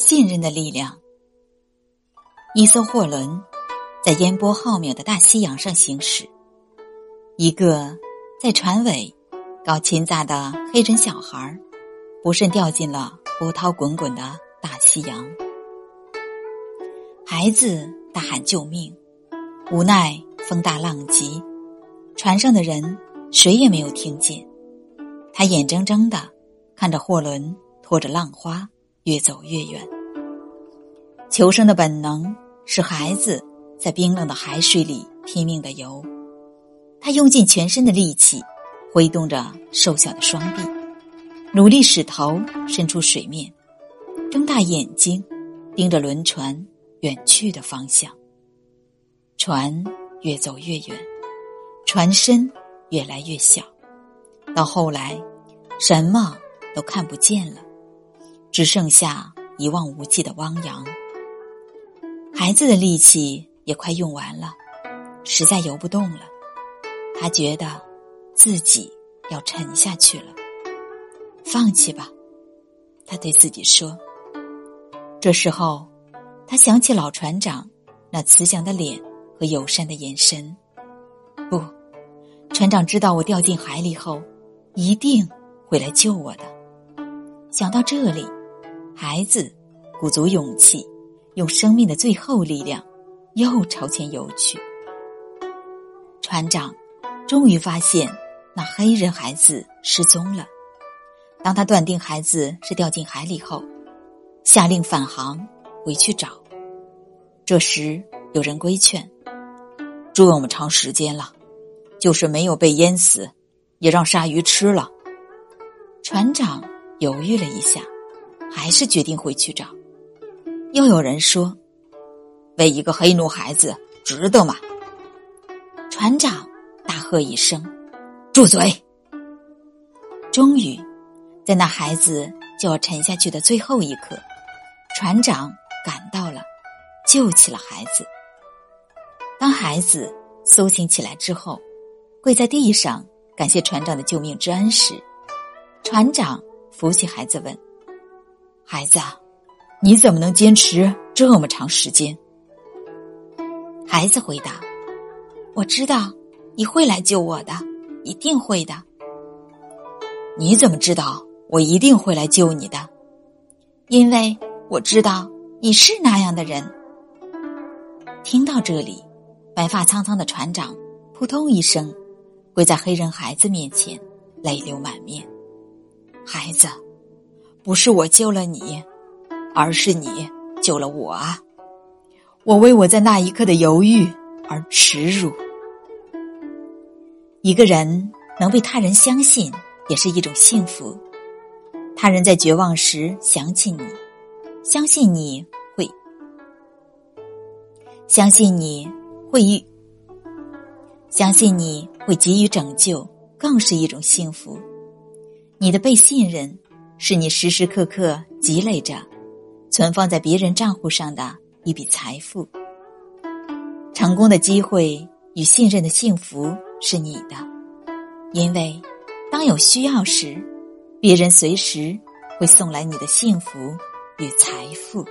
信任的力量。一艘货轮在烟波浩渺的大西洋上行驶，一个在船尾搞勤杂的黑人小孩不慎掉进了波涛滚滚的大西洋。孩子大喊救命，无奈风大浪急，船上的人谁也没有听见。他眼睁睁的看着货轮拖着浪花越走越远。求生的本能使孩子在冰冷的海水里拼命的游，他用尽全身的力气，挥动着瘦小的双臂，努力使头伸出水面，睁大眼睛盯着轮船远去的方向。船越走越远，船身越来越小，到后来，什么都看不见了，只剩下一望无际的汪洋。孩子的力气也快用完了，实在游不动了。他觉得自己要沉下去了，放弃吧，他对自己说。这时候，他想起老船长那慈祥的脸和友善的眼神。不，船长知道我掉进海里后，一定会来救我的。想到这里，孩子鼓足勇气。用生命的最后力量，又朝前游去。船长终于发现那黑人孩子失踪了。当他断定孩子是掉进海里后，下令返航回去找。这时有人规劝：“这么长时间了，就是没有被淹死，也让鲨鱼吃了。”船长犹豫了一下，还是决定回去找。又有人说：“为一个黑奴孩子，值得吗？”船长大喝一声：“住嘴！”终于，在那孩子就要沉下去的最后一刻，船长赶到了，救起了孩子。当孩子苏醒起来之后，跪在地上感谢船长的救命之恩时，船长扶起孩子问：“孩子。”你怎么能坚持这么长时间？孩子回答：“我知道你会来救我的，一定会的。”你怎么知道我一定会来救你的？因为我知道你是那样的人。听到这里，白发苍苍的船长扑通一声跪在黑人孩子面前，泪流满面。孩子，不是我救了你。而是你救了我啊！我为我在那一刻的犹豫而耻辱。一个人能被他人相信，也是一种幸福。他人在绝望时想起你，相信你会，相信你会予，相信你会给予拯救，更是一种幸福。你的被信任，是你时时刻刻积累着。存放在别人账户上的一笔财富，成功的机会与信任的幸福是你的，因为当有需要时，别人随时会送来你的幸福与财富。